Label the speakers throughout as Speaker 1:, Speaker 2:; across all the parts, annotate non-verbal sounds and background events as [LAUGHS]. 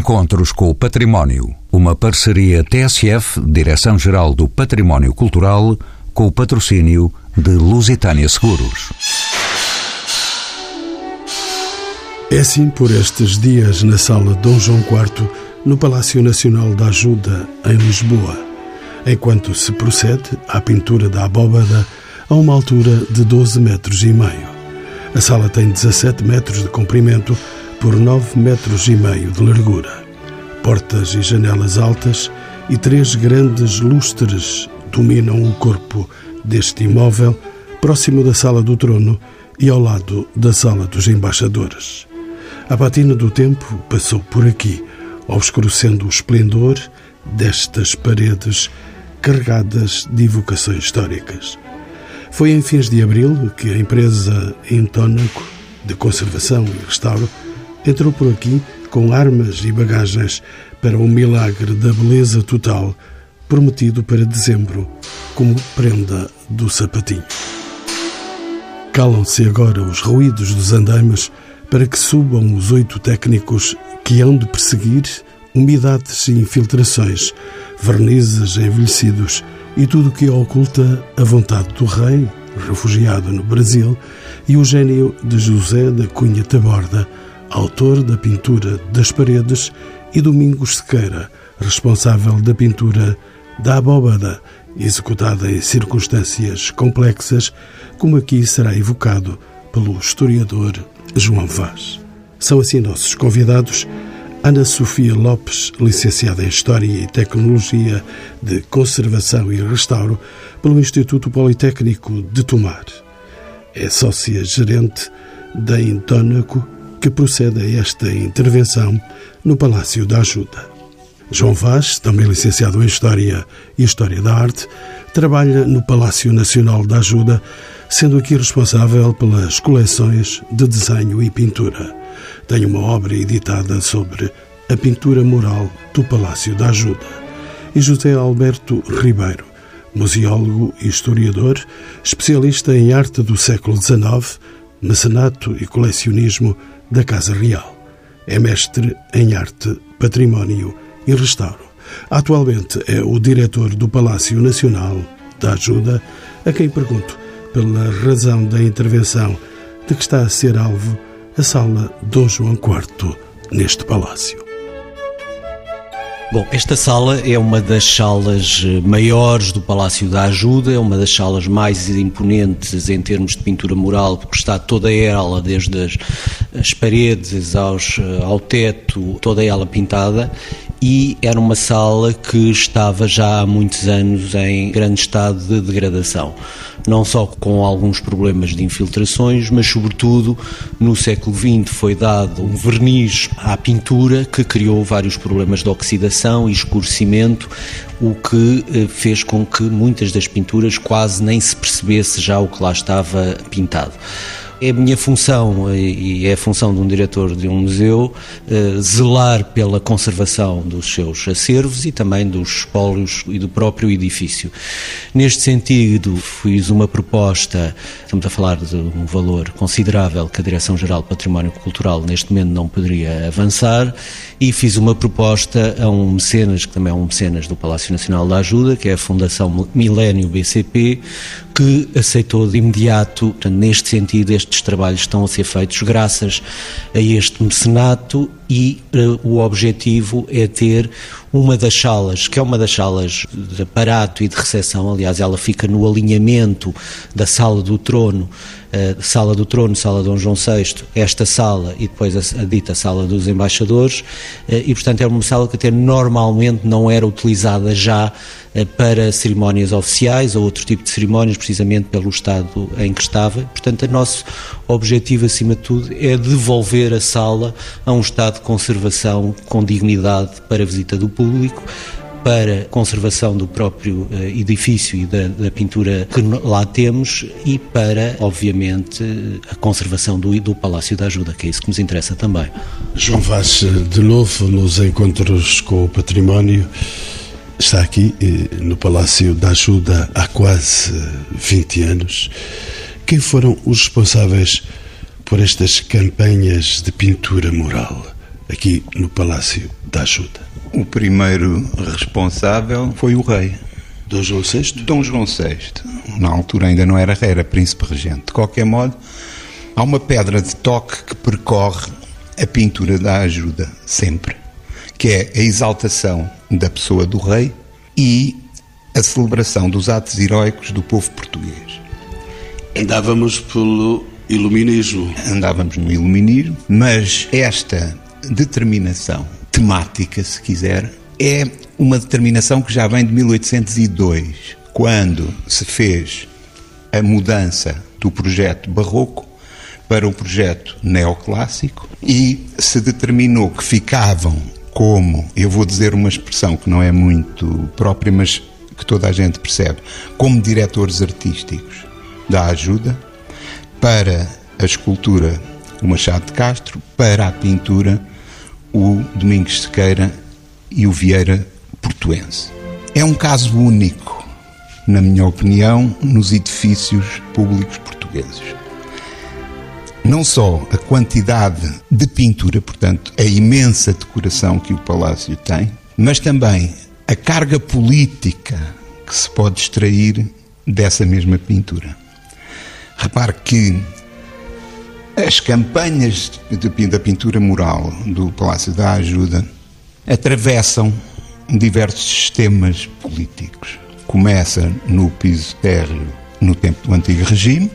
Speaker 1: Encontros com o Património, uma parceria TSF, Direção-Geral do Património Cultural, com o patrocínio de Lusitânia Seguros.
Speaker 2: É assim por estes dias na sala Dom João IV, no Palácio Nacional da Ajuda, em Lisboa, enquanto se procede à pintura da abóbada a uma altura de 12 metros e meio. A sala tem 17 metros de comprimento por 9 metros e meio de largura. Portas e janelas altas e três grandes lustres dominam o corpo deste imóvel, próximo da sala do trono e ao lado da sala dos embaixadores. A batina do tempo passou por aqui, obscurecendo o esplendor destas paredes carregadas de evocações históricas. Foi em fins de abril que a empresa Intónaco de Conservação e Restauro entrou por aqui com armas e bagagens para o milagre da beleza total prometido para dezembro como prenda do sapatinho. Calam-se agora os ruídos dos andaimes para que subam os oito técnicos que hão de perseguir umidades e infiltrações, vernizes envelhecidos e tudo que oculta a vontade do rei, refugiado no Brasil, e o gênio de José da Cunha Taborda, autor da pintura das paredes, e Domingos Sequeira, responsável da pintura da abóbada, executada em circunstâncias complexas, como aqui será evocado pelo historiador João Vaz. São assim nossos convidados Ana Sofia Lopes, licenciada em História e Tecnologia de Conservação e Restauro pelo Instituto Politécnico de Tomar. É sócia-gerente da Intónaco, que procede a esta intervenção no Palácio da Ajuda. João Vaz, também licenciado em História e História da Arte, trabalha no Palácio Nacional da Ajuda, sendo aqui responsável pelas coleções de desenho e pintura. Tem uma obra editada sobre a pintura mural do Palácio da Ajuda. E José Alberto Ribeiro, museólogo e historiador, especialista em arte do século XIX, mecenato e colecionismo da Casa Real. É mestre em arte, património e restauro. Atualmente é o diretor do Palácio Nacional da Ajuda, a quem pergunto pela razão da intervenção de que está a ser alvo a sala Dom João IV neste palácio.
Speaker 3: Bom, esta sala é uma das salas eh, maiores do Palácio da Ajuda, é uma das salas mais imponentes em termos de pintura mural, porque está toda ela, desde as, paredes aos, eh, ao teto, toda ela pintada, e era uma sala que estava já há muitos anos em grande estado de degradação. Não só com alguns problemas de infiltrações, mas sobretudo no século XX foi dado um verniz à pintura que criou vários problemas de oxidação e escurecimento, o que eh, fez com que muitas das pinturas quase nem se percebesse já o que lá estava pintado. É a minha função e é a função de um diretor de um museu eh, zelar pela conservação dos seus acervos e também dos espólios e do próprio edifício. Neste sentido, fiz uma proposta, estamos a falar de um valor considerável que a Direção-Geral de Património Cultural neste momento não poderia avançar e fiz uma proposta a um mecenas, que também é um mecenas do Palácio Nacional da Ajuda, que é a Fundação Milênio BCP, que aceitou de imediato, neste sentido, estes trabalhos estão a ser feitos graças a este mecenato e uh, o objetivo é ter uma das salas, que é uma das salas de aparato e de recepção, aliás, ela fica no alinhamento da sala do trono, uh, sala do trono, sala Dom João VI, esta sala e depois a, a dita sala dos embaixadores, uh, e portanto é uma sala que até normalmente não era utilizada já para cerimónias oficiais ou outro tipo de cerimónias, precisamente pelo estado em que estava. Portanto, o nosso objetivo, acima de tudo, é devolver a sala a um estado de conservação com dignidade para a visita do público, para conservação do próprio uh, edifício e da, da, pintura que lá temos e para, obviamente, a conservação do, do Palácio da Ajuda, que é isso que nos interessa também.
Speaker 2: João Vaz, de novo nos encontros com o património, está aqui eh, no Palácio da Ajuda há quase 20 anos. Quem foram os responsáveis por estas campanhas de pintura mural? Aqui no Palácio da ajuda?
Speaker 4: O primeiro responsável foi o rei.
Speaker 2: Dom João VI?
Speaker 4: Dom João VI. Na altura ainda não era rei, era príncipe regente. De qualquer modo, há uma pedra de toque que percorre a pintura da ajuda, sempre, que é a exaltação da pessoa do rei e a celebração dos atos heróicos do povo português.
Speaker 2: Andávamos pelo iluminismo.
Speaker 4: Andávamos no iluminismo, mas esta determinação temática, se quiser, é uma determinação que já vem de 1802, quando se fez a mudança do projeto barroco para o projeto neoclássico e se determinou que ficavam como, eu vou dizer uma expressão que não é muito própria, mas que toda a gente percebe, como diretores artísticos da ajuda para a escultura o Machado de Castro, para a pintura o Domingos Sequeira e o Vieira Portuense. É um caso único, na minha opinião, nos edifícios públicos portugueses. Não só a quantidade de pintura, portanto, a imensa decoração que o palácio tem, mas também a carga política que se pode extrair dessa mesma pintura. Repare que as campanhas da pintura mural do Palácio da Ajuda atravessam diversos sistemas políticos. Começa no piso térreo no tempo do Antigo Regime,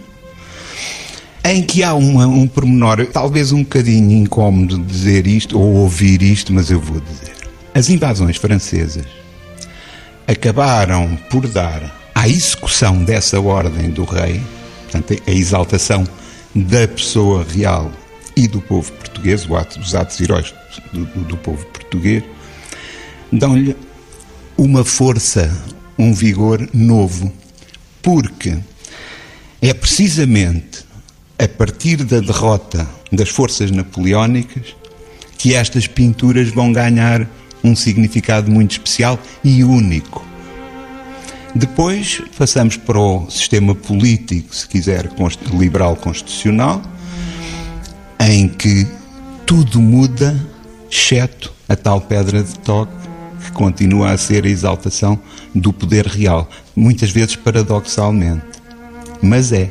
Speaker 4: em que há uma, um pormenor, talvez um bocadinho incómodo dizer isto ou ouvir isto, mas eu vou dizer. As invasões francesas acabaram por dar à execução dessa ordem do rei, portanto, a exaltação da pessoa real e do povo português, os atos heróicos do, do, do povo português, dão-lhe uma força, um vigor novo, porque é precisamente a partir da derrota das forças napoleónicas que estas pinturas vão ganhar um significado muito especial e único. Depois passamos para o sistema político, se quiser, liberal constitucional, em que tudo muda, exceto a tal pedra de toque que continua a ser a exaltação do poder real, muitas vezes paradoxalmente. Mas é.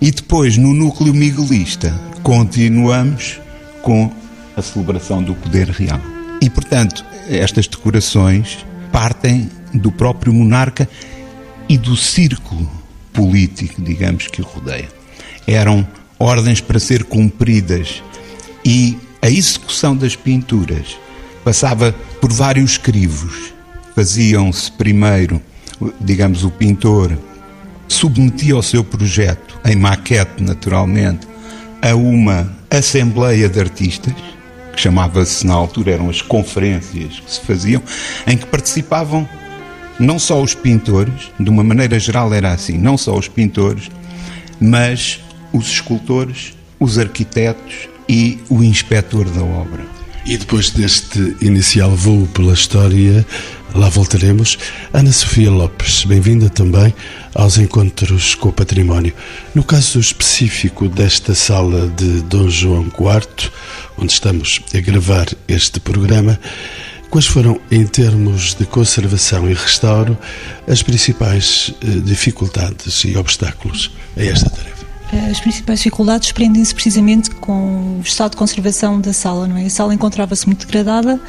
Speaker 4: E depois, no núcleo miguelista, continuamos com a celebração do poder real. E, portanto, estas decorações partem do próprio monarca e do círculo político, digamos, que o rodeia. Eram ordens para ser cumpridas e a execução das pinturas passava por vários crivos. Faziam-se primeiro, digamos, o pintor submetia o seu projeto, em maquete naturalmente, a uma assembleia de artistas que chamava-se na altura, eram as conferências que se faziam, em que participavam não só os pintores, de uma maneira geral era assim, não só os pintores, mas os escultores, os arquitetos e o inspetor da obra.
Speaker 2: E depois deste inicial voo pela história, lá voltaremos. Ana Sofia Lopes, bem-vinda também aos Encontros com o Património. No caso específico desta sala de Dom João IV, onde estamos a gravar este programa, quais foram, em termos de conservação e restauro, as principais eh, dificuldades e obstáculos a esta tarefa?
Speaker 5: As principais dificuldades prendem-se precisamente com o estado de conservação da sala, não é? A sala encontrava-se muito degradada,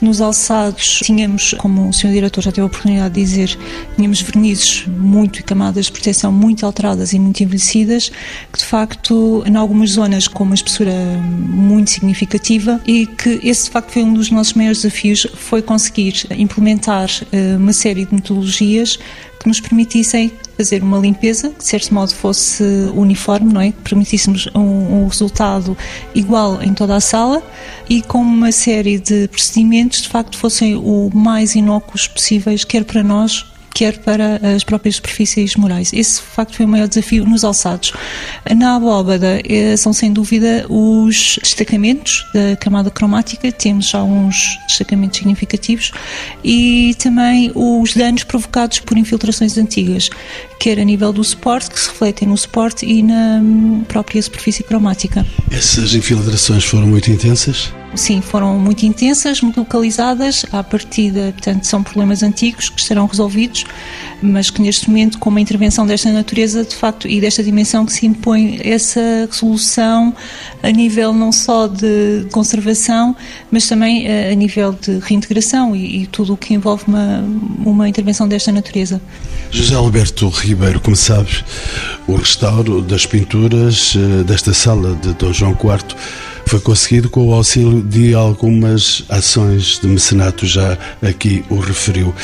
Speaker 5: nos alçados tínhamos, como o Sr. Diretor já teve a oportunidade de dizer, tínhamos vernizes muito e camadas de proteção muito alteradas e muito envelhecidas, que de facto, em algumas zonas com uma espessura muito significativa e que esse de facto foi um dos nossos maiores desafios, foi conseguir implementar eh, uma série de metodologias que nos permitissem fazer uma limpeza, que de certo modo fosse uniforme, não é? Que permitíssemos um, um resultado igual em toda a sala e com uma série de procedimentos de facto fossem o mais inócuos possíveis, quer para nós, quer para as próprias superfícies morais. Esse, de facto, foi o maior desafio nos alçados. Na abóbada eh, são, sem dúvida, os destacamentos da camada cromática, temos alguns destacamentos significativos, e também os danos provocados por infiltrações antigas, quer a nível do suporte, que se refletem no suporte e na hum, própria superfície cromática.
Speaker 2: Essas infiltrações foram muito intensas?
Speaker 5: Sim, foram muito intensas, muito localizadas. À partida, portanto, são problemas antigos que estarão resolvidos, mas que neste momento, com uma intervenção desta natureza, de facto, e desta dimensão que se impõe essa resolução a nível não só de conservação, mas também a nível de reintegração e, e tudo o que envolve uma, uma intervenção desta natureza.
Speaker 2: José Alberto Ribeiro, como sabes, o restauro das pinturas eh, desta sala de Dom João IV foi conseguido com o auxílio de algumas ações de mecenato, já aqui o referiu.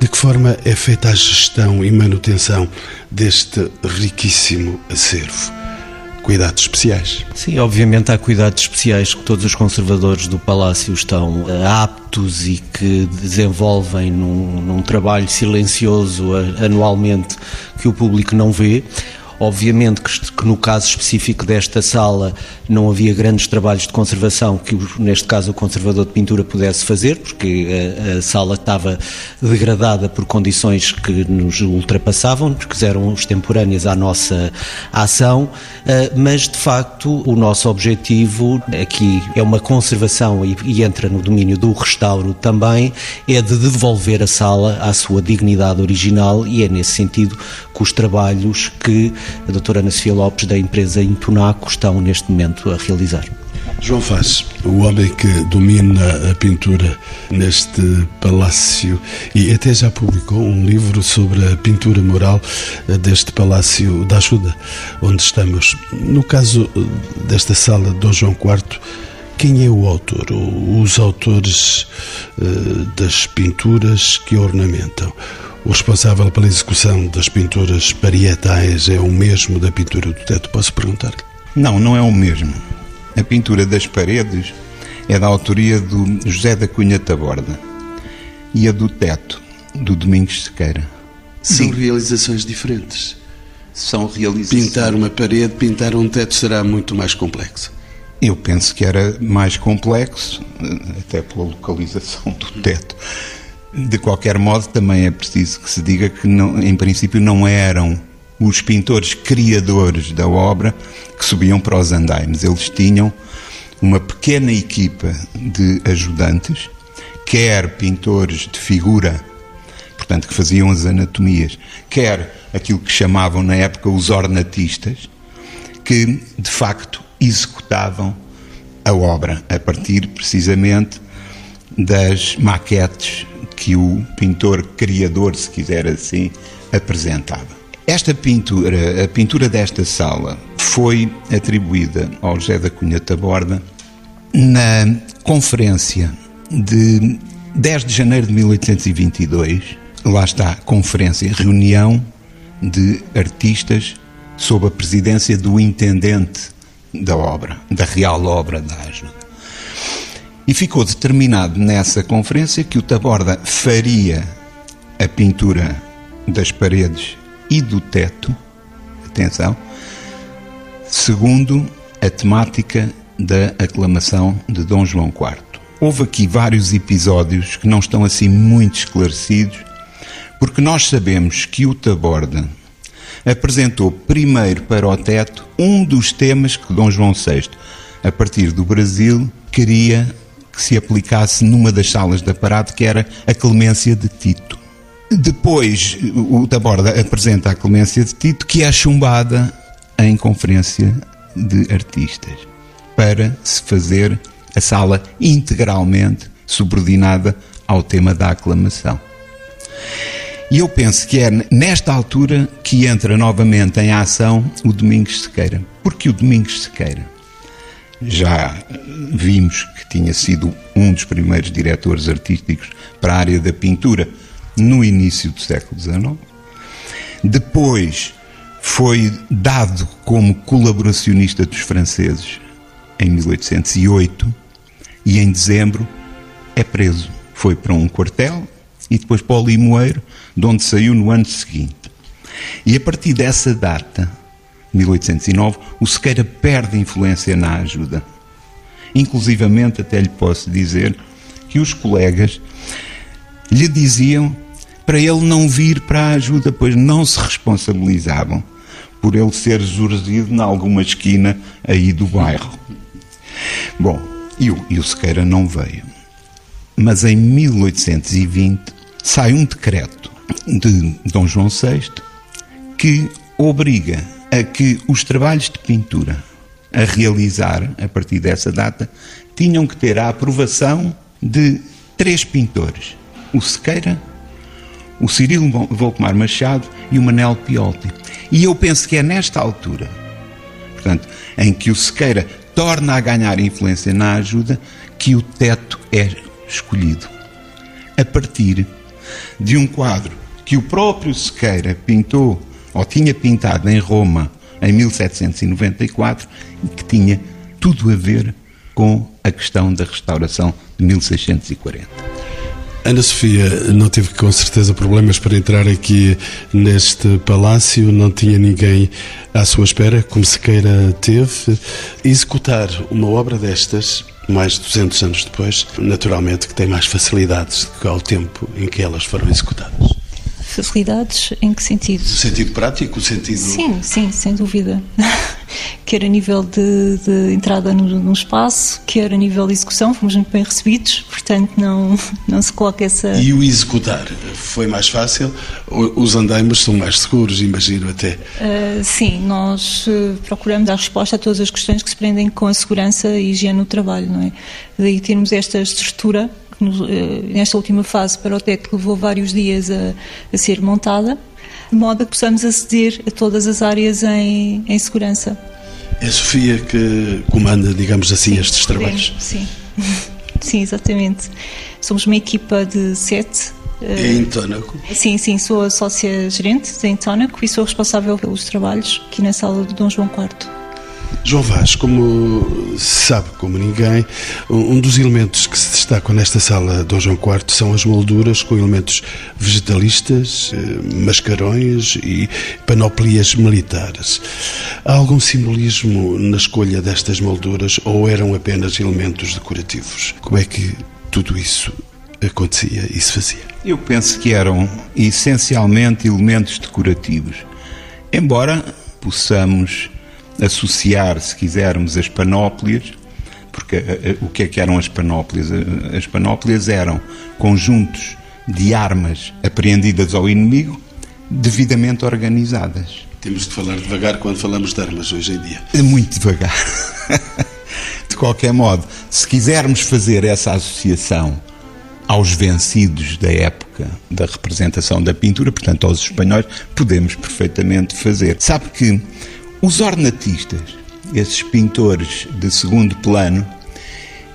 Speaker 2: De que forma é feita a gestão e manutenção deste riquíssimo acervo? Cuidados especiais.
Speaker 3: Sim, obviamente há cuidados especiais que todos os conservadores do Palácio estão eh, aptos e que desenvolvem num, num trabalho silencioso anualmente que o público não vê. Obviamente que, que, no caso específico desta sala não havia grandes trabalhos de conservação que, neste caso, o conservador de pintura pudesse fazer, porque a, a sala estava degradada por condições que nos ultrapassavam, que eram extemporâneas à nossa ação, eh, mas, de facto, o nosso objetivo aqui é uma conservação e, e entra no domínio do restauro também, é de devolver a sala à sua dignidade original e é nesse sentido que os trabalhos que a doutora Ana Sofia Lopes, da empresa Intunaco, estão neste momento a realizar.
Speaker 2: João Faz, o homem que domina a pintura neste palácio e até já publicou um livro sobre a pintura mural deste Palácio da Ajuda, onde estamos. No caso desta sala de João IV, quem é o autor? Os autores uh, das pinturas que ornamentam? O responsável pela execução das pinturas parietais é o mesmo da pintura do teto? Posso perguntar?
Speaker 4: Não, não é o mesmo. A pintura das paredes é da autoria do José da Cunha Taborda e a do teto, do Domingos Sequeira.
Speaker 2: São realizações diferentes.
Speaker 4: São realizações.
Speaker 2: Pintar uma parede, pintar um teto será muito mais complexo.
Speaker 4: Eu penso que era mais complexo, até pela localização do teto. De qualquer modo, também é preciso que se diga que, não, em princípio, não eram os pintores criadores da obra que subiam para os andaimes. Eles tinham uma pequena equipa de ajudantes, quer pintores de figura, portanto, que faziam as anatomias, quer aquilo que chamavam na época os ornatistas, que de facto executavam a obra a partir precisamente das maquetes que o pintor criador, se quiser assim, apresentava. Esta pintura, a pintura desta sala, foi atribuída ao José da Cunha Taborda na conferência de 10 de janeiro de 1822. Lá está, conferência, reunião de artistas sob a presidência do intendente da obra, da real obra da ajuda. E ficou determinado nessa conferência que o Taborda faria a pintura das paredes e do teto, atenção, segundo a temática da aclamação de Dom João IV. Houve aqui vários episódios que não estão assim muito esclarecidos, porque nós sabemos que o Taborda apresentou primeiro para o teto um dos temas que Dom João VI, a partir do Brasil, queria que se aplicasse numa das salas da parada, que era a clemência de Tito. Depois, o Taborda apresenta a clemência de Tito, que é chumbada em conferência de artistas, para se fazer a sala integralmente subordinada ao tema da aclamação. E eu penso que é nesta altura que entra novamente em ação o Domingos Sequeira. Porque o Domingos Sequeira já vimos que tinha sido um dos primeiros diretores artísticos para a área da pintura no início do século XIX. Depois foi dado como colaboracionista dos franceses em 1808 e em dezembro é preso. Foi para um quartel e depois para o Limoeiro, de onde saiu no ano seguinte. E a partir dessa data 1809, o Sequeira perde influência na ajuda. Inclusivamente, até lhe posso dizer que os colegas lhe diziam para ele não vir para a ajuda, pois não se responsabilizavam por ele ser surgido em alguma esquina aí do bairro. Bom, E o, e o Sequeira não veio. Mas em 1820 sai um decreto de Dom João VI que obriga a que os trabalhos de pintura a realizar a partir dessa data tinham que ter a aprovação de três pintores: o Sequeira, o Cirilo Volcmar Machado e o Manel Piolti. E eu penso que é nesta altura, portanto, em que o Sequeira torna a ganhar influência na ajuda, que o teto é escolhido. A partir de um quadro que o próprio Sequeira pintou, ou tinha pintado em Roma em 1794, e que tinha tudo a ver com a questão da restauração de 1640.
Speaker 2: Ana Sofia não teve com certeza problemas para entrar aqui neste palácio, não tinha ninguém à sua espera, como Sequeira teve. Executar uma obra destas, mais de 200 anos depois, naturalmente que tem mais facilidades do que ao tempo em que elas foram executadas.
Speaker 5: Facilidades em que sentido? No
Speaker 2: sentido prático, sentido...
Speaker 5: Sim, sim, sem dúvida. [LAUGHS] quer a nível de, de entrada no, no, espaço, quer a nível de execução, fomos muito bem recebidos, portanto não, [LAUGHS] não se coloca essa...
Speaker 2: E o executar foi mais fácil? Os andaimes são mais seguros, imagino até?
Speaker 5: Uh, sim, nós uh, procuramos dar resposta a todas as questões que se prendem com a segurança e higiene no trabalho, não é? Daí termos esta estrutura eh, nesta última fase para o TEC levou vários dias a, a, ser montada, de modo a que possamos aceder a todas as áreas em, em segurança.
Speaker 2: É a Sofia que comanda, digamos assim, sim, estes trabalhos?
Speaker 5: Sim, [LAUGHS] sim, exatamente. Somos uma equipa de sete.
Speaker 2: É em Tónaco?
Speaker 5: Sim, sim, sou a sócia gerente em Tónaco e sou responsável pelos trabalhos aqui na sala do Dom João IV.
Speaker 2: João Vaz, como sabe como ninguém, um dos elementos que se destacam nesta sala Dom João IV são as molduras com elementos vegetalistas, eh, mascarões e panoplias militares. Há algum simbolismo na escolha destas molduras ou eram apenas elementos decorativos? Como é que tudo isso acontecia e se fazia?
Speaker 4: Eu penso que eram essencialmente elementos decorativos, embora possamos associar, se quisermos, as panóplias, porque eh, eh, o que é que eram as panóplias? Eh, as panóplias eram conjuntos de armas apreendidas ao inimigo devidamente organizadas.
Speaker 2: Temos de falar devagar quando falamos de armas hoje em dia.
Speaker 4: Muito devagar. [LAUGHS] de qualquer modo, se quisermos fazer essa associação aos vencidos da época da representação da pintura, portanto aos espanhóis, podemos perfeitamente fazer. Sabe que os ornatistas, esses pintores de segundo plano,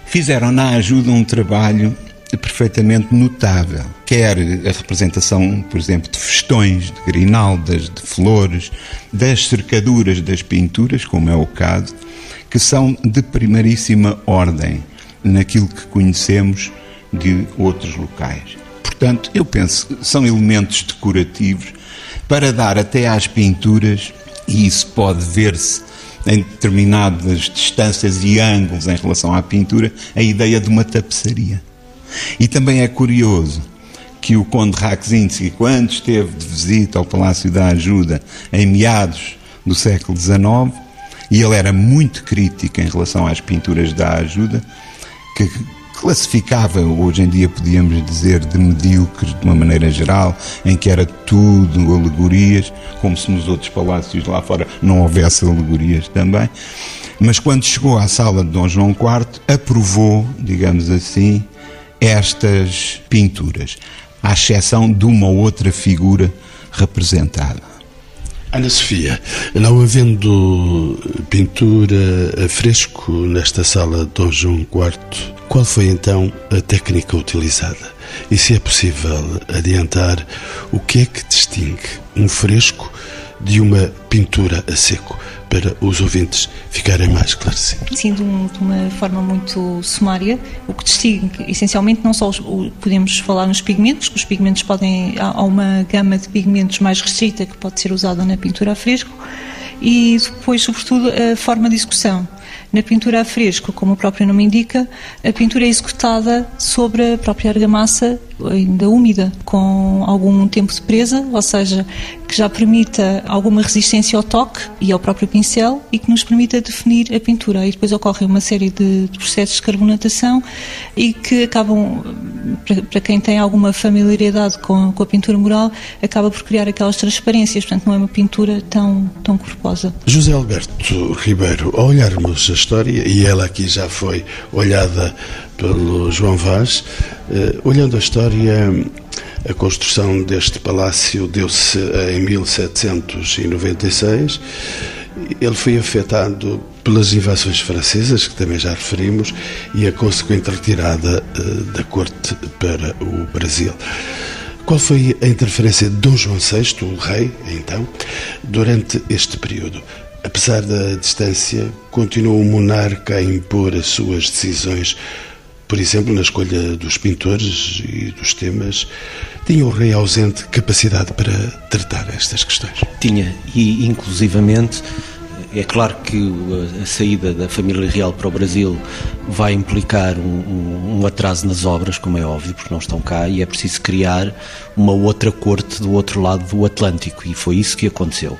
Speaker 4: fizeram na ajuda um trabalho perfeitamente notável. Quer a representação, por exemplo, de festões, de grinaldas, de flores, das cercaduras das pinturas, como é o caso, que são de primeiríssima ordem naquilo que conhecemos de outros locais. Portanto, eu penso que são elementos decorativos para dar até às pinturas e isso pode ver-se em determinadas distâncias e ângulos em relação à pintura, a ideia de uma tapeçaria. E também é curioso que o Conde Rakzinski, quando esteve de visita ao Palácio da Ajuda em meados do século XIX, e ele era muito crítico em relação às pinturas da Ajuda, que classificava, hoje em dia podíamos dizer, de medíocres de uma maneira geral, em que era tudo alegorias, como se nos outros palácios lá fora não houvesse alegorias também. Mas quando chegou à sala de Dom João IV, aprovou, digamos assim, estas pinturas, à exceção de uma outra figura representada.
Speaker 2: Ana Sofia, não havendo pintura a fresco nesta sala de Dom João IV, qual foi então a técnica utilizada? E se é possível adiantar o que é que distingue um fresco de uma pintura a seco? para os ouvintes ficarem mais esclarecidos.
Speaker 5: Sim, de, um, de, uma forma muito sumária, o que distingue essencialmente não só os, o, podemos falar nos pigmentos, que os pigmentos podem, há, há uma gama de pigmentos mais restrita que pode ser usada na pintura a fresco e depois, sobretudo, a forma de execução. Na pintura a fresco, como o próprio nome indica, a pintura é executada sobre a própria argamassa ainda úmida, com algum tempo de presa, ou seja, que já permita alguma resistência ao toque e ao próprio pincel e que nos permita definir a pintura. E depois ocorre uma série de processos de carbonatação e que acabam, para quem tem alguma familiaridade com, a pintura mural, acaba por criar aquelas transparências, portanto não é uma pintura tão, tão corposa.
Speaker 2: José Alberto Ribeiro, ao olharmos a história, e ela aqui já foi olhada pelo João Vaz, eh, olhando a história, a construção deste palácio deu-se em 1796. Ele foi afetado pelas invasões francesas, que também já referimos, e a consequente retirada eh, da corte para o Brasil. Qual foi a interferência de Dom João VI, o rei, então, durante este período? Apesar da distância, continuou o monarca a impor as suas decisões por exemplo, na escolha dos pintores e dos temas, tinha o rei ausente capacidade para tratar estas questões?
Speaker 3: Tinha, e inclusivamente é claro que a saída da família real para o Brasil vai implicar um, um, atraso nas obras, como é óbvio, porque não estão cá, e é preciso criar uma outra corte do outro lado do Atlântico, e foi isso que aconteceu.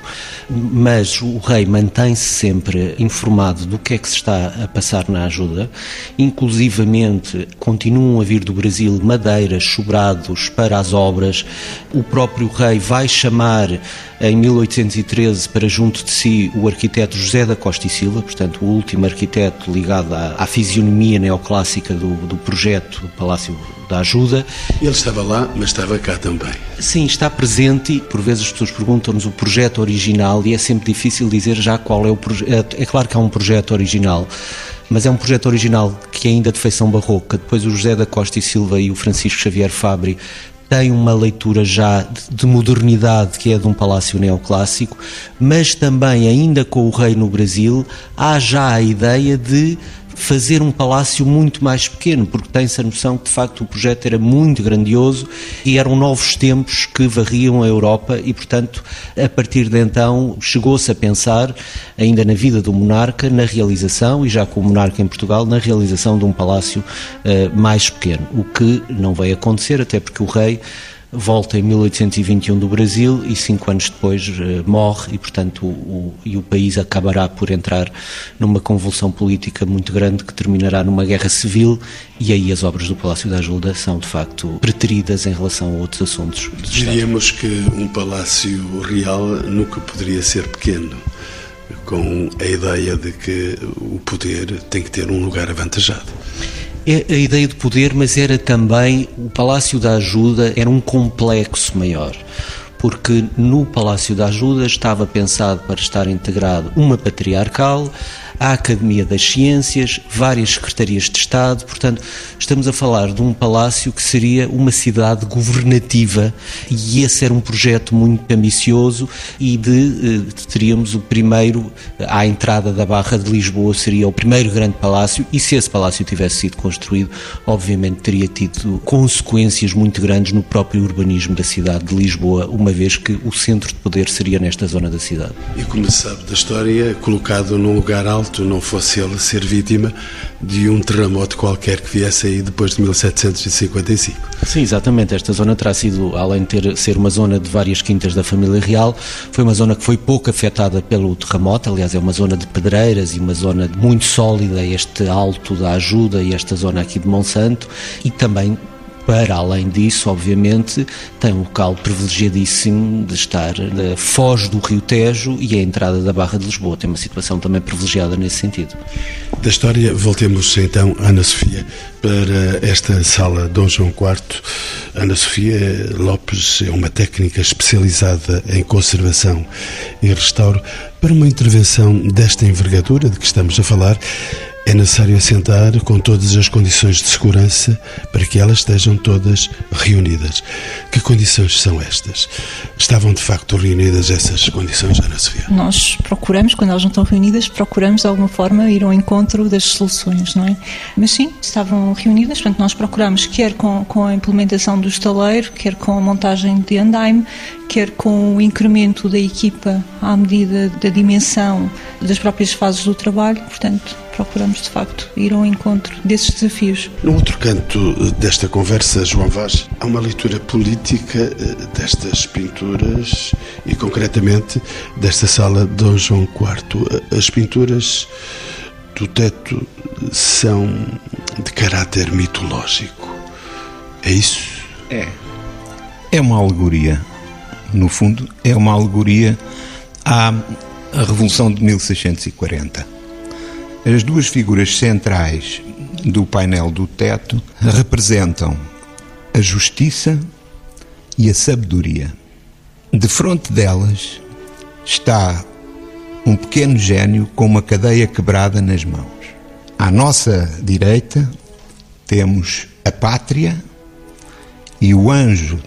Speaker 3: Mas o rei mantém-se sempre informado do que é que se está a passar na ajuda, inclusivamente continuam a vir do Brasil madeiras, sobrados para as obras, o próprio rei vai chamar em 1813 para junto de si o arquiteto José da Costa e Silva, portanto o último arquiteto ligado à, à fisionomia neoclássica do, do projeto do Palácio da Ajuda.
Speaker 2: Ele estava lá, mas estava cá também.
Speaker 3: Sim, está presente e por vezes as pessoas perguntam-nos o projeto original e é sempre difícil dizer já qual é o projeto. É claro que há um projeto original, mas é um projeto original que é ainda de feição barroca. Depois o José da Costa e Silva e o Francisco Xavier Fabri tem uma leitura já de modernidade que é de um palácio neoclássico, mas também, ainda com o rei no Brasil, há já a ideia de fazer um palácio muito mais pequeno, porque tem-se a noção que de facto o projeto era muito grandioso e eram novos tempos que varriam a Europa e, portanto, a partir de então chegou-se a pensar, ainda na vida do monarca, na realização, e já com o monarca em Portugal, na realização de um palácio uh, mais pequeno, o que não vai acontecer, até porque o rei volta em 1821 do Brasil e cinco anos depois uh, morre e, portanto, o, e o país acabará por entrar numa convulsão política muito grande que terminará numa guerra civil e aí as obras do Palácio da Ajuda são, de facto, preteridas em relação a outros assuntos.
Speaker 2: Diríamos que um palácio real nunca poderia ser pequeno com a ideia de que o poder tem que ter um lugar avantajado.
Speaker 3: É a ideia de poder, mas era também o Palácio da Ajuda, era um complexo maior porque no Palácio da Ajuda estava pensado para estar integrado uma patriarcal, a Academia das Ciências, várias secretarias de Estado, portanto, estamos a falar de um palácio que seria uma cidade governativa e esse era um projeto muito ambicioso e de, eh, teríamos o primeiro, à entrada da Barra de Lisboa, seria o primeiro grande palácio e se esse palácio tivesse sido construído, obviamente teria tido consequências muito grandes no próprio urbanismo da cidade de Lisboa, uma vez que o centro de poder seria nesta zona da cidade.
Speaker 2: E como se sabe da história, colocado num lugar alto alto não fosse ele ser vítima de um terremoto qualquer que viesse aí depois de 1755.
Speaker 3: Sim, exatamente. Esta zona terá sido, além de ter, ser uma zona de várias quintas da família real, foi uma zona que foi pouco afetada pelo terremoto. Aliás, é uma zona de pedreiras e uma zona muito sólida, este alto da ajuda e esta zona aqui de Monsanto, e também para além disso, obviamente, tem um local privilegiadíssimo de estar na foz do Rio Tejo e a entrada da Barra de Lisboa. Tem uma situação também privilegiada nesse sentido.
Speaker 2: Da história, voltemos então, Ana Sofia, para esta sala Dom João IV. Ana Sofia Lopes é uma técnica especializada em conservação e restauro. Para uma intervenção desta envergadura de que estamos a falar, é necessário assentar com todas as condições de segurança para que elas estejam todas reunidas. Que condições são estas? Estavam de facto reunidas essas condições, Ana Sofia?
Speaker 5: Nós procuramos, quando elas não estão reunidas, procuramos de alguma forma ir ao encontro das soluções, não é? Mas sim, estavam reunidas, portanto nós procuramos, quer com, com a implementação do estaleiro, quer com a montagem de andaime, quer com o incremento da equipa à medida da dimensão das próprias fases do trabalho, portanto procuramos de facto ir ao encontro desses desafios.
Speaker 2: No outro canto desta conversa, João Vaz, há uma leitura política eh, destas pinturas e concretamente desta sala de Dom João IV. As pinturas do teto são de caráter mitológico. É isso?
Speaker 4: É. É uma alegoria. No fundo, é uma alegoria à Revolução de 1640. As duas figuras centrais do painel do teto representam a justiça e a sabedoria. De frente delas está um pequeno gênio com uma cadeia quebrada nas mãos. À nossa direita temos a pátria e o anjo,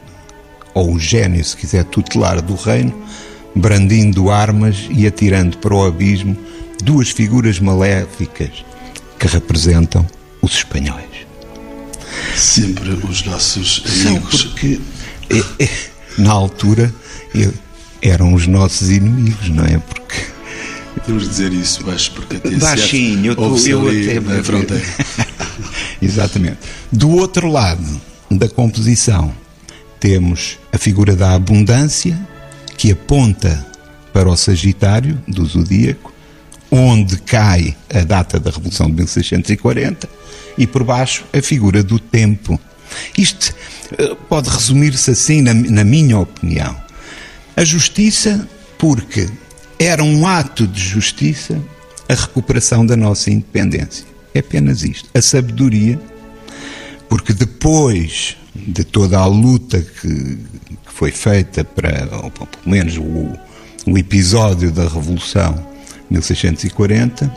Speaker 4: ou o gênio, se quiser, tutelar do reino, brandindo armas e atirando para o abismo duas figuras maléficas que representam os espanhóis.
Speaker 2: Sempre os nossos
Speaker 4: São
Speaker 2: amigos.
Speaker 4: porque, é, é, na altura, eram os nossos inimigos, não é? Porque
Speaker 2: Podemos dizer isso, mas porque a TSF
Speaker 4: Baixinho, eu, tô, eu até
Speaker 2: na fronteira. [LAUGHS]
Speaker 4: Exatamente. Do outro lado da composição, temos a figura da abundância, que aponta para o Sagitário do zodíaco, onde cai a data da Revolução de 1640, e por baixo a figura do tempo. Isto eh, pode resumir-se assim, na, na minha opinião. A justiça, porque era um ato de justiça a recuperação da nossa independência. É apenas isto. A sabedoria, porque depois de toda a luta que, que foi feita para, ou pelo menos o, o episódio da Revolução 1640,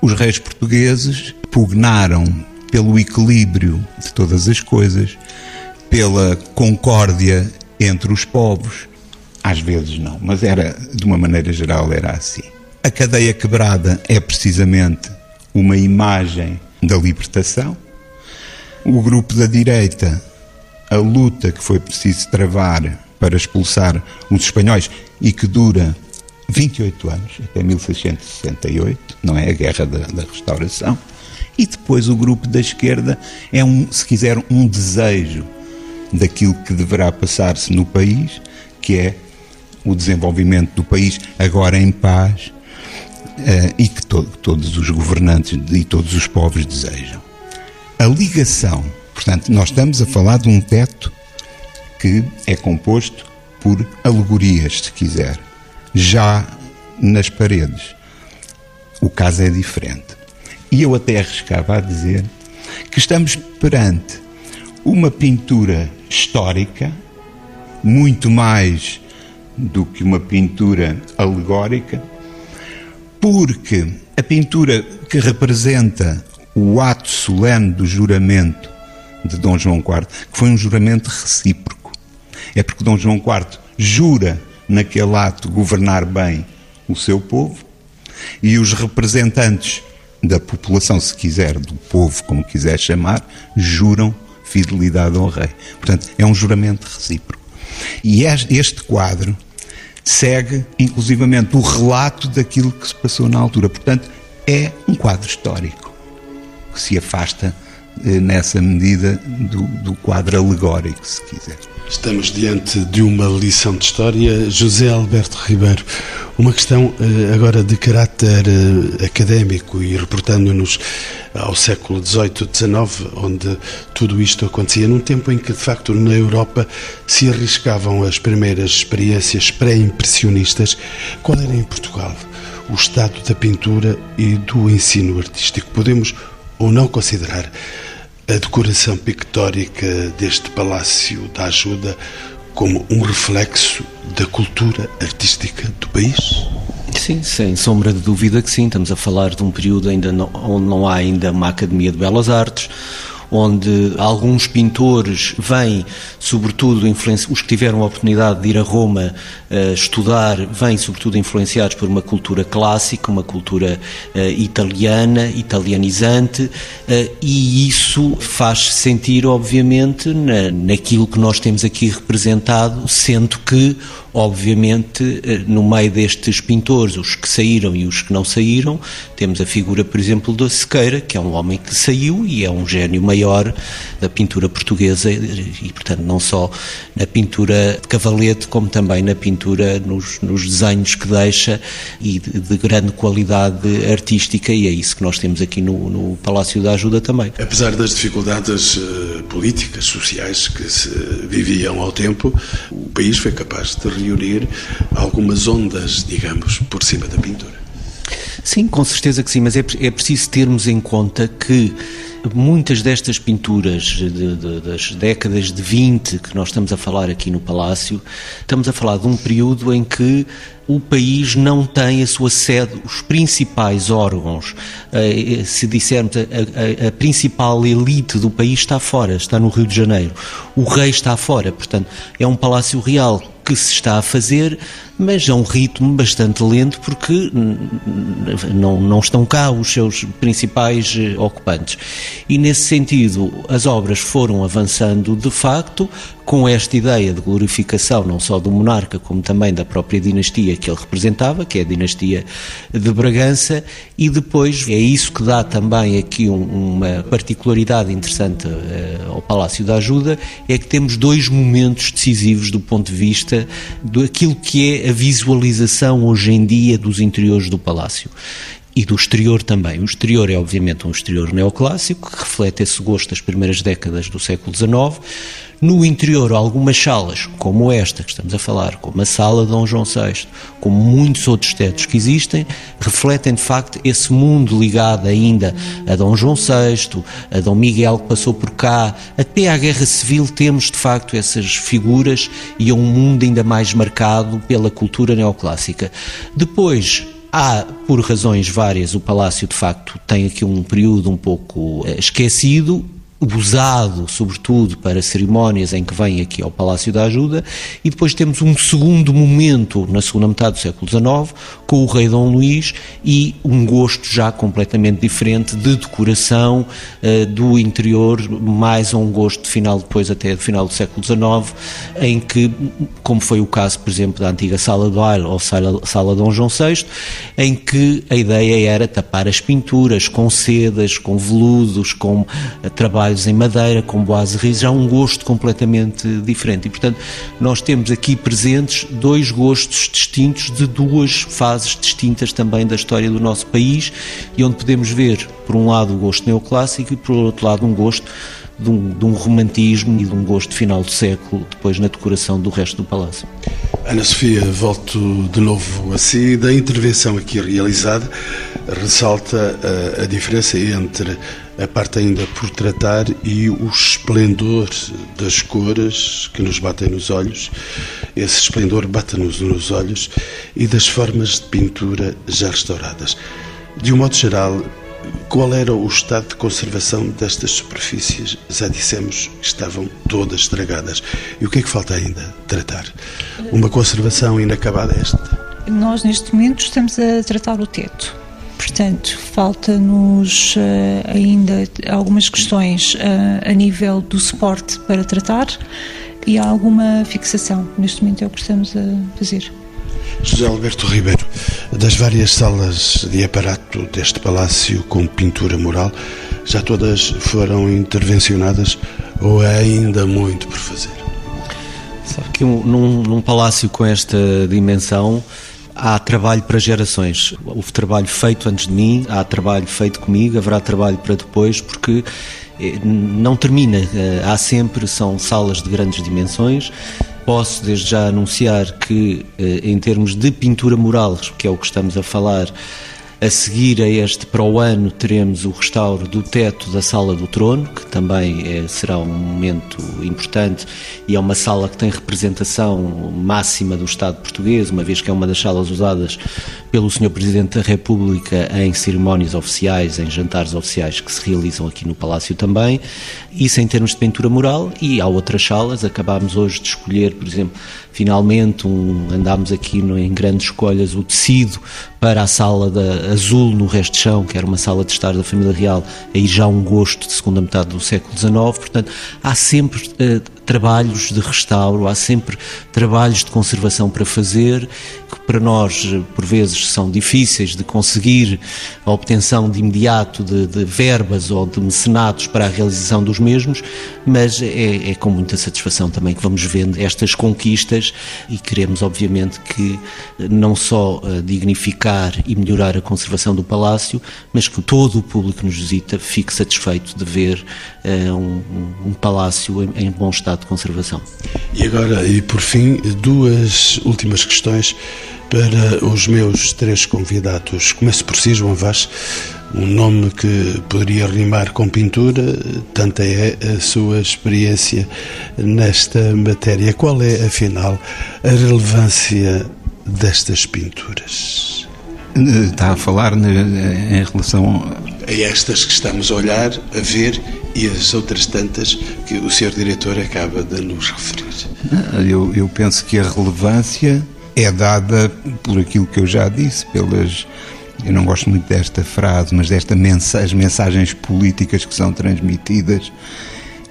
Speaker 4: os reis portugueses pugnaram pelo equilíbrio de todas as coisas, pela concórdia entre os povos. Às vezes não, mas era, de uma maneira geral, era assim. A cadeia quebrada é precisamente uma imagem da libertação. O grupo da direita, a luta que foi preciso travar para expulsar os espanhóis e que dura 28 anos, até 1668, não é? A Guerra da, da Restauração. E depois o grupo da esquerda é, um, se quiser, um desejo daquilo que deverá passar-se no país, que é o desenvolvimento do país agora em paz eh, e que to todos os governantes e todos os povos desejam. A ligação, portanto, nós estamos a falar de um teto que é composto por alegorias, se quiser. Já nas paredes, o caso é diferente. E eu até arriscava a dizer que estamos perante uma pintura histórica, muito mais do que uma pintura alegórica, porque a pintura que representa o ato solene do juramento de Dom João IV, que foi um juramento recíproco, é porque Dom João IV jura naquele ato governar bem o seu povo e os representantes da população, se quiser, do povo, como quiser chamar, juram fidelidade ao rei. Portanto, é um juramento recíproco. E este quadro segue, inclusivamente, o relato daquilo que se passou na altura. Portanto, é um quadro histórico que se afasta eh, nessa medida do, do quadro alegórico, se quiser.
Speaker 2: Estamos diante de uma lição de história. José Alberto Ribeiro, uma questão eh, agora de caráter eh, académico e reportando-nos ao século XVIII, XIX, onde tudo isto acontecia, num tempo em que, de facto, na Europa se arriscavam as primeiras experiências pré-impressionistas. Qual era em Portugal o estado da pintura e do ensino artístico? Podemos ou não considerar a decoração pictórica deste Palácio da Ajuda como um reflexo da cultura artística do país?
Speaker 3: Sim, sem sombra de dúvida que sim. Estamos a falar de um período ainda não, onde não há ainda uma Academia de Belas Artes, onde alguns pintores vêm, sobretudo, os que tiveram a oportunidade de ir a Roma estudar, vêm, sobretudo, influenciados por uma cultura clássica, uma cultura uh, italiana, italianizante, uh, e isso faz sentir, obviamente, na, naquilo que nós temos aqui representado, sendo que Obviamente, eh, no meio destes pintores, os que saíram e os que não saíram, temos a figura, por exemplo, da Sequeira, que é um homem que saiu e é um gênio maior da pintura portuguesa e, portanto, não só na pintura de cavalete, como também na pintura nos, nos desenhos que deixa e de, de, grande qualidade artística, e é isso que nós temos aqui no, no Palácio da Ajuda também.
Speaker 2: Apesar das dificuldades uh, políticas, sociais que se viviam ao tempo, o país foi capaz de reunir algumas ondas, digamos, por cima da pintura.
Speaker 3: Sim, com certeza que sim, mas é, é preciso termos em conta que muitas destas pinturas de, de, das décadas de 20 que nós estamos a falar aqui no Palácio, estamos a falar de um período em que o país não tem a sua sede, os principais órgãos, eh, se dissermos a, a, a, principal elite do país está fora, está no Rio de Janeiro. O rei está fora, portanto, é um palácio real que se está a fazer, mas a um ritmo bastante lento porque não, não estão cá os seus principais eh, ocupantes. E nesse sentido, as obras foram avançando de facto, com esta ideia de glorificação não só do monarca, como também da própria dinastia que ele representava, que é a dinastia de Bragança, e depois é isso que dá também aqui um, uma particularidade interessante uh, ao Palácio da Ajuda, é que temos dois momentos decisivos do ponto de vista daquilo que é a visualização hoje em dia dos interiores do Palácio e do exterior também. O exterior é, obviamente, um exterior neoclássico, que reflete esse gosto das primeiras décadas do século XIX. No interior, algumas salas, como esta que estamos a falar, como a sala Dom João VI, como muitos outros tetos que existem, refletem de facto esse mundo ligado ainda a Dom João VI, a Dom Miguel que passou por cá, até à Guerra Civil temos de facto essas figuras e é um mundo ainda mais marcado pela cultura neoclássica. Depois, Há, por razões várias, o Palácio de facto tem aqui um período um pouco eh, esquecido, usado, sobretudo, para cerimónias em que vem aqui ao Palácio da Ajuda, e depois temos um segundo momento, na segunda metade do século XIX, com o rei Dom Luís e um gosto já completamente diferente de decoração uh, do interior, mais um gosto de final, depois até do final do século XIX, em que, como foi o caso, por exemplo, da antiga Sala do Baile ou Sala, Sala Dom João VI, em que a ideia era tapar as pinturas com sedas, com veludos, com uh, trabalho trabalhos em madeira, com boas já um gosto completamente diferente. E, portanto, nós temos aqui presentes dois gostos distintos de duas fases distintas também da história do nosso país e onde podemos ver, por um lado, o gosto neoclássico e, por outro lado, um gosto de um, de um, romantismo e de um gosto final do século, depois na decoração do resto do palácio.
Speaker 2: Ana Sofia, volto de novo a si. Da intervenção aqui realizada, ressalta a, a diferença entre a parte ainda por tratar e o esplendor das cores que nos batem nos olhos. Esse esplendor bate-nos nos olhos e das formas de pintura já restauradas. De um modo geral, qual era o estado de conservação destas superfícies? Já dissemos que estavam todas estragadas. E o que é que falta ainda tratar? Uma conservação inacabada esta?
Speaker 5: Nós, neste momento, estamos a tratar o teto. Portanto, falta-nos uh, ainda algumas questões uh, a nível do suporte para tratar e há alguma fixação. Neste momento é o que estamos a fazer.
Speaker 2: José Alberto Ribeiro, das várias salas de aparato deste palácio com pintura mural, já todas foram intervencionadas ou há ainda muito por fazer?
Speaker 3: Sabe que um, num, num palácio com esta dimensão há trabalho para gerações. Houve trabalho feito antes de mim, há trabalho feito comigo, haverá trabalho para depois, porque eh, não termina. Eh, há sempre, são salas de grandes dimensões, Posso desde já anunciar que, eh, em termos de pintura mural, que é o que estamos a falar, a seguir a este para o ano teremos o restauro do teto da Sala do Trono, que também é, será um momento importante e é uma sala que tem representação máxima do Estado português, uma vez que é uma das salas usadas pelo Sr. Presidente da República em cerimónias oficiais, em jantares oficiais que se realizam aqui no Palácio também. Isso em termos de pintura mural e há outras salas, acabámos hoje de escolher, por exemplo, finalmente um, andámos aqui no, em grandes escolhas o tecido para a sala da azul no resto de chão, que era uma sala de estar da família real, aí já um gosto de segunda metade do século XIX, portanto há sempre uh, trabalhos de restauro, há sempre trabalhos de conservação para fazer, que para nós, por vezes, são difíceis de conseguir a obtenção de imediato de, de verbas ou de mecenatos para a realização dos mesmos, mas é, é com muita satisfação também que vamos vendo estas conquistas e queremos, obviamente, que não só eh, dignificar e melhorar a conservação do Palácio, mas que todo o público que nos visita fique satisfeito de ver uh, um, um, palácio em, em bom estado de conservação.
Speaker 2: E agora, e por fim, duas últimas questões para os meus três convidados. Começo por si, João Vaz, um nome que poderia rimar com pintura, tanta é a sua experiência nesta matéria. Qual é, afinal, a relevância destas pinturas?
Speaker 4: Está a falar em relação
Speaker 2: a estas que estamos a olhar, a ver e as outras tantas que o Sr. Diretor acaba de nos referir.
Speaker 4: Eu, eu penso que a relevância é dada por aquilo que eu já disse, pelas. Eu não gosto muito desta frase, mas destas mensagem, mensagens políticas que são transmitidas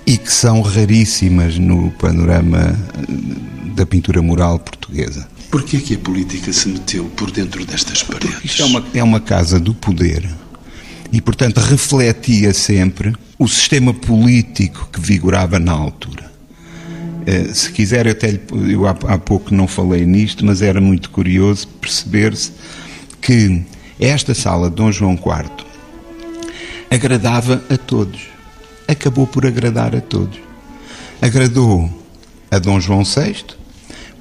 Speaker 4: e que são raríssimas no panorama eh, da pintura mural portuguesa.
Speaker 2: Porquê que a política se meteu por dentro destas paredes? Porque
Speaker 4: isto é uma, é uma casa do poder e, portanto, refletia sempre o sistema político que vigorava na altura. Eh, se quiser, eu, até, eu há, pouco não falei nisto, mas era muito curioso perceber-se que esta sala de Dom João IV agradava a todos. Acabou por agradar a todos. Agradou a Dom João VI,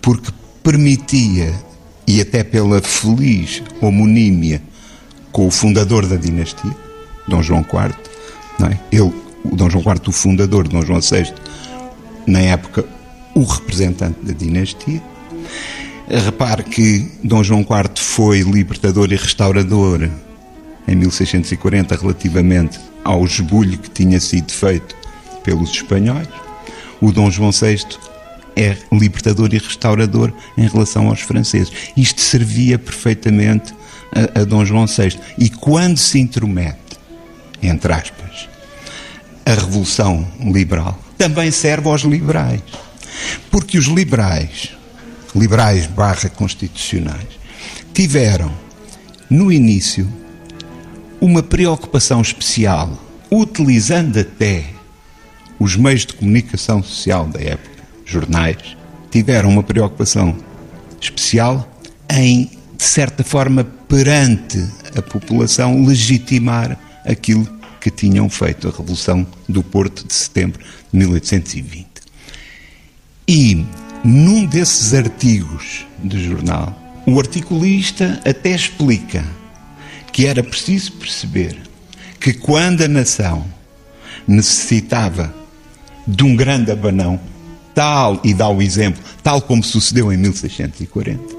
Speaker 4: porque permitia, e até pela feliz homonímia com o fundador da dinastia, Dom João IV, não é? Ele, o Dom João IV, o fundador, Dom João VI, na época, o representante da dinastia. Repare que Dom João IV foi libertador e restaurador em 1640 relativamente ao esbulho que tinha sido feito pelos espanhóis. O Dom João VI é libertador e restaurador em relação aos franceses. Isto servia perfeitamente a, a Dom João VI. E quando se intromete, entre aspas, a Revolução Liberal, também serve aos liberais. Porque os liberais, liberais barra constitucionais, tiveram, no início, uma preocupação especial, utilizando até os meios de comunicação social da época jornais, tiveram uma preocupação especial em, de certa forma, perante a população, legitimar aquilo que tinham feito a Revolução do Porto de setembro de 1820. E, num desses artigos de jornal, o articulista até explica que era preciso perceber que quando a nação necessitava de um grande abanão, tal, e dá o exemplo, tal como sucedeu em 1640,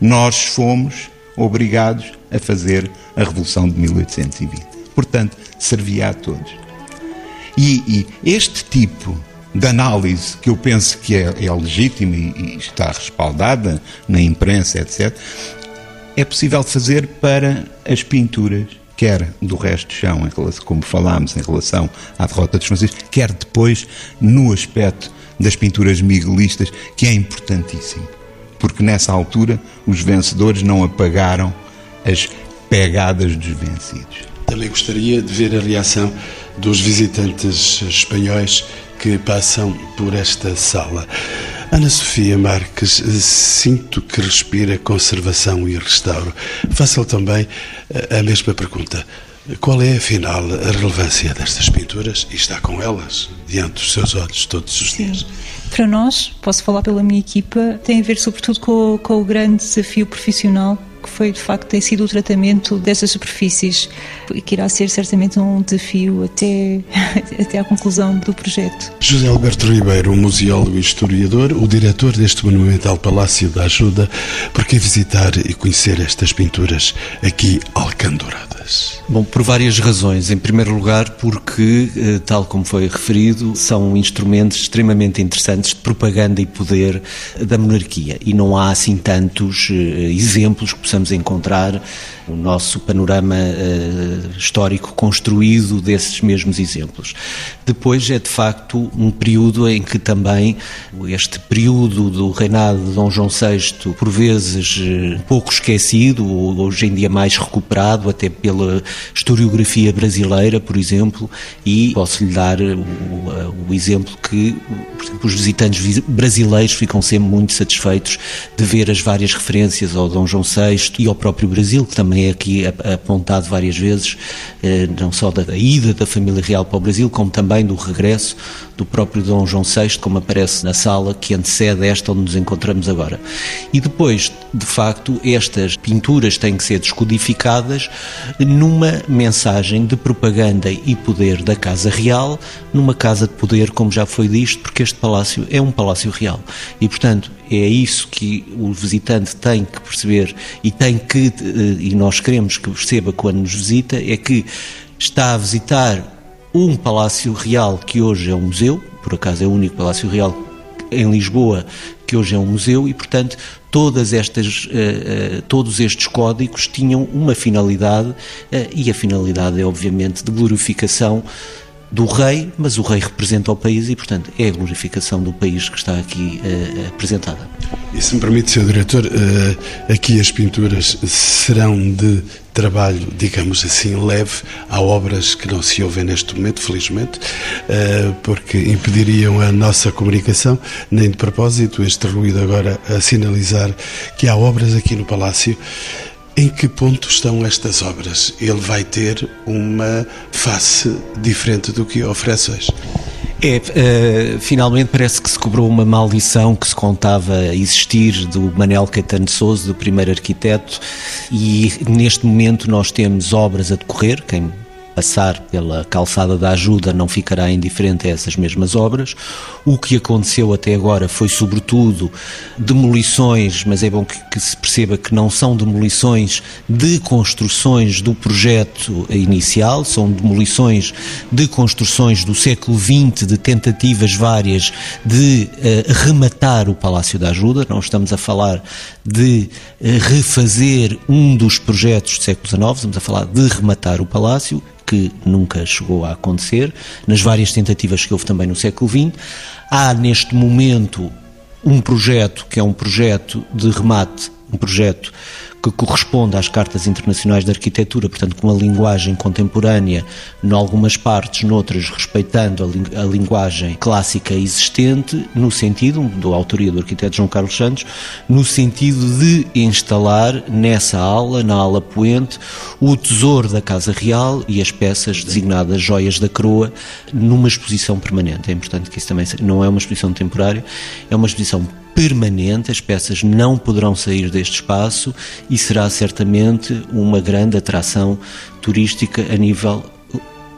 Speaker 4: nós fomos obrigados a fazer a Revolução de 1820. Portanto, servia a todos. E, e este tipo de análise, que eu penso que é, é legítima e, e está respaldada na imprensa, etc., é possível fazer para as pinturas quer do resto do chão, relação, como falámos, em relação à derrota dos franceses, quer depois no aspecto das pinturas miguelistas, que é importantíssimo. Porque nessa altura os vencedores não apagaram as pegadas dos vencidos.
Speaker 2: Também gostaria de ver a reação dos visitantes espanhóis que passam por esta sala. Ana Sofia Marques, sinto que respira conservação e restauro. Faça-lhe também a mesma pergunta. Qual é, afinal, a relevância destas pinturas e está com elas diante dos seus olhos todos os dias?
Speaker 5: Para nós, posso falar pela minha equipa, tem a ver sobretudo com, com o grande desafio profissional que foi de facto tem sido o tratamento dessas superfícies, que irá ser certamente um desafio até, [LAUGHS] até à conclusão do projeto.
Speaker 2: José Alberto Ribeiro, museólogo e historiador, o diretor deste monumental Palácio da Ajuda, por que visitar e conhecer estas pinturas aqui alcandoradas?
Speaker 3: Bom, por várias razões. Em primeiro lugar, porque, eh, tal como foi referido, são instrumentos extremamente interessantes de propaganda e poder da monarquia. E não há assim tantos eh, exemplos que possamos encontrar no nosso panorama uh, histórico construído desses mesmos exemplos. Depois é de facto um período em que também este período do reinado de Dom João VI, por vezes pouco esquecido, hoje em dia mais recuperado até pela historiografia brasileira, por exemplo, e posso-lhe dar o, o, exemplo que, exemplo, os visitantes brasileiros ficam sempre muito satisfeitos de ver as várias referências ao Dom João VI e ao próprio Brasil, que também é aqui apontado várias vezes, eh, não só da ida da família real para o Brasil, como também do regresso do próprio Dom João VI, como aparece na sala que antecede esta onde nos encontramos agora. E depois, de facto, estas pinturas têm que ser descodificadas numa mensagem de propaganda e poder da Casa Real, numa casa de poder, como já foi disto, porque este palácio é um palácio real. E, portanto, é isso que o visitante tem que perceber e tem que, eh, e nós queremos que perceba quando nos visita, é que está a visitar um palácio real que hoje é um museu, por acaso é o único palácio real em Lisboa que hoje é um museu e, portanto, todas estas, uh, uh, todos estes códigos tinham uma finalidade uh, e a finalidade é, obviamente, de glorificação do rei, mas o rei representa o país e, portanto, é a glorificação do país que está aqui uh, apresentada.
Speaker 2: E se me permite, Sr. Diretor, uh, aqui as pinturas serão de trabalho, digamos assim, leve. Há obras que não se ouvem neste momento, felizmente, uh, porque impediriam a nossa comunicação, nem de propósito este ruído agora a sinalizar que há obras aqui no Palácio em que ponto estão estas obras? Ele vai ter uma face diferente do que oferece?
Speaker 3: É, uh, finalmente parece que se cobrou uma maldição que se contava existir do Manel Caetano Souza, do primeiro arquiteto, e neste momento nós temos obras a decorrer, quem passar pela calçada da ajuda não ficará indiferente a essas mesmas obras. O que aconteceu até agora foi, sobretudo, demolições, mas é bom que, que se perceba que não são demolições de construções do projeto inicial, são demolições de construções do século XX, de tentativas várias de uh, rematar o Palácio da Ajuda. Não estamos a falar de uh, refazer um dos projetos do século XIX, estamos a falar de rematar o Palácio que nunca chegou a acontecer, nas várias tentativas que houve também no século XX. Há neste momento um projeto que é um projeto de remate, um projeto que corresponde às cartas internacionais de arquitetura, portanto, com uma linguagem contemporânea, em algumas partes, noutras, respeitando a, a linguagem clássica existente, no sentido, da autoria do arquiteto João Carlos Santos, no sentido de instalar nessa ala, na ala poente, o tesouro da Casa Real e as peças designadas joias da coroa numa exposição permanente. É importante que isso também não é uma exposição temporária, é uma exposição permanente, as peças não poderão sair deste espaço e será certamente uma grande atração turística a nível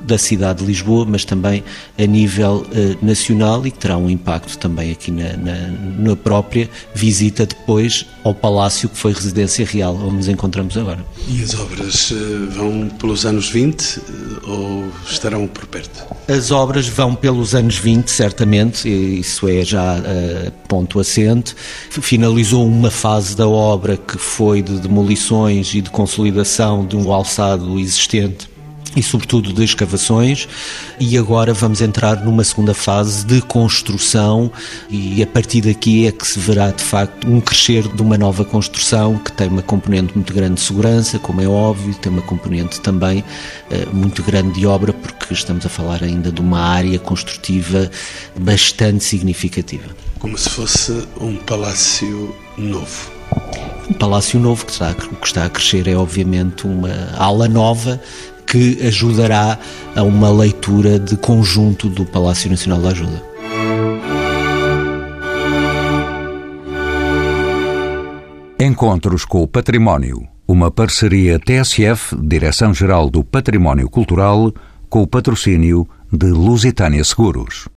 Speaker 3: da cidade de Lisboa, mas também a nível uh, nacional e que terá um impacto também aqui na, na, na, própria visita depois ao palácio que foi residência real, onde nos encontramos agora.
Speaker 2: E as obras uh, vão pelos anos 20 uh, eh, ou estarão por perto?
Speaker 3: As obras vão pelos anos 20, certamente, isso é já ponto assente. Finalizou uma fase da obra que foi de demolições e de consolidação de um alçado existente e, sobretudo, de escavações, e agora vamos entrar numa segunda fase de construção, e a partir daqui é que se verá de facto um crescer de uma nova construção que tem uma componente muito grande de segurança, como é óbvio, tem uma componente também uh, muito grande de obra, porque estamos a falar ainda de uma área construtiva bastante significativa.
Speaker 2: Como se fosse um palácio novo.
Speaker 3: Um palácio novo que está, que está a crescer é obviamente uma ala nova que ajudará a uma leitura de conjunto do Palácio Nacional da Ajuda.
Speaker 1: Encontros com o Património, uma parceria TSF, Direção-Geral do Património Cultural, com o patrocínio de Lusitânia Seguros.